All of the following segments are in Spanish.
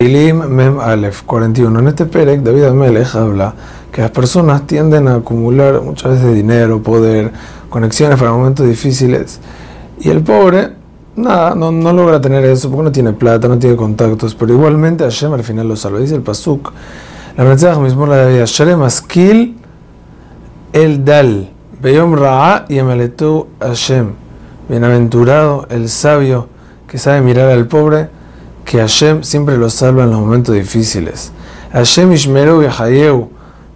Mem Aleph 41. En este Perek, David Amelech habla que las personas tienden a acumular muchas veces dinero, poder, conexiones para momentos difíciles. Y el pobre, nada, no, logra tener eso porque no tiene plata, no tiene contactos. Pero igualmente Hashem al final lo salva. Dice el Pasuk, la mensaje mismo la David, Shalem Askil el Dal, Beyom Ra'a y Hashem. Bienaventurado el sabio que sabe mirar al pobre que Hashem siempre lo salva en los momentos difíciles. Hashem Ishmeru Yahayeu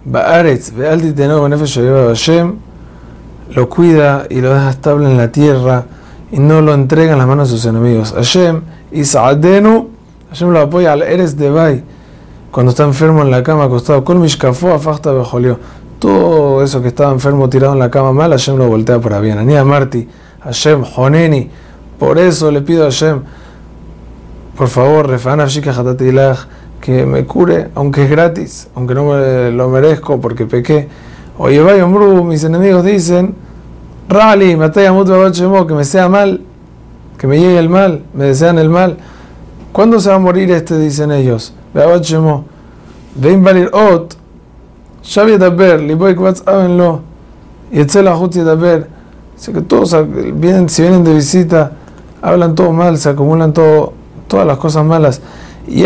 Baaretz Hashem lo cuida y lo deja estable en la tierra y no lo entrega en las manos de sus enemigos. Hashem Isaadenu Hashem lo apoya al Eres de Bay cuando está enfermo en la cama acostado. Kol Mishkafo Afachta Bejolió. Todo eso que estaba enfermo tirado en la cama mal, Hashem lo voltea para bien. Ania Marti, Hashem Honeni. Por eso le pido a Hashem por favor, que me cure, aunque es gratis, aunque no me lo merezco porque pequé. Oye, vaya, mis enemigos dicen, Rally, que me sea mal, que me llegue el mal, me desean el mal. ¿Cuándo se va a morir este? Dicen ellos. Ven valir ot, que todos vienen, si vienen de visita, hablan todo mal, se acumulan todo todas las cosas malas. Y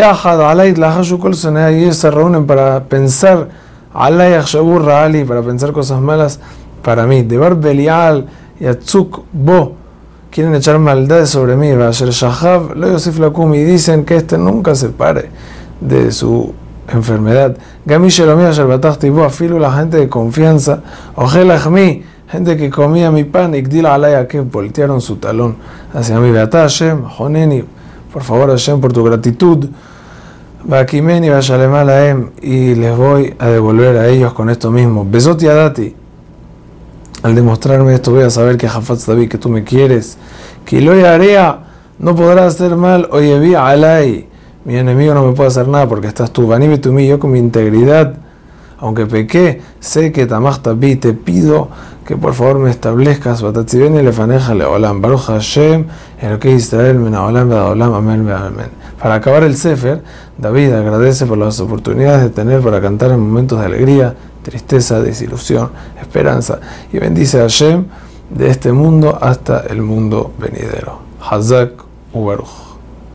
se reúnen para pensar para pensar cosas malas para mí. De Bar Belial y Atzuk Bo quieren echar maldades sobre mí. y dicen que este nunca se pare de su enfermedad. Afilo la gente de confianza. Ojelachmi, gente que comía mi pan. Ikdila alaya que voltearon su talón hacia mí. Beata Hashem, Honeni. Por favor, Hashem, por tu gratitud. Y les voy a devolver a ellos con esto mismo. Besoti Adati. Al demostrarme esto, voy a saber que Jafat David, que tú me quieres. Que lo area no podrá hacer mal. Oye, vi alay. Mi enemigo no me puede hacer nada porque estás tú. Vanime tú yo con mi integridad. Aunque pequé, sé que Tamach te pido que por favor me establezcas, Batatzibeni lefaneja leolam, Baruch Hashem, que Israel, menaolam, bedaolam, amén, amén. Para acabar el Sefer, David agradece por las oportunidades de tener para cantar en momentos de alegría, tristeza, desilusión, esperanza, y bendice a Hashem de este mundo hasta el mundo venidero. Hazak Ubaruch.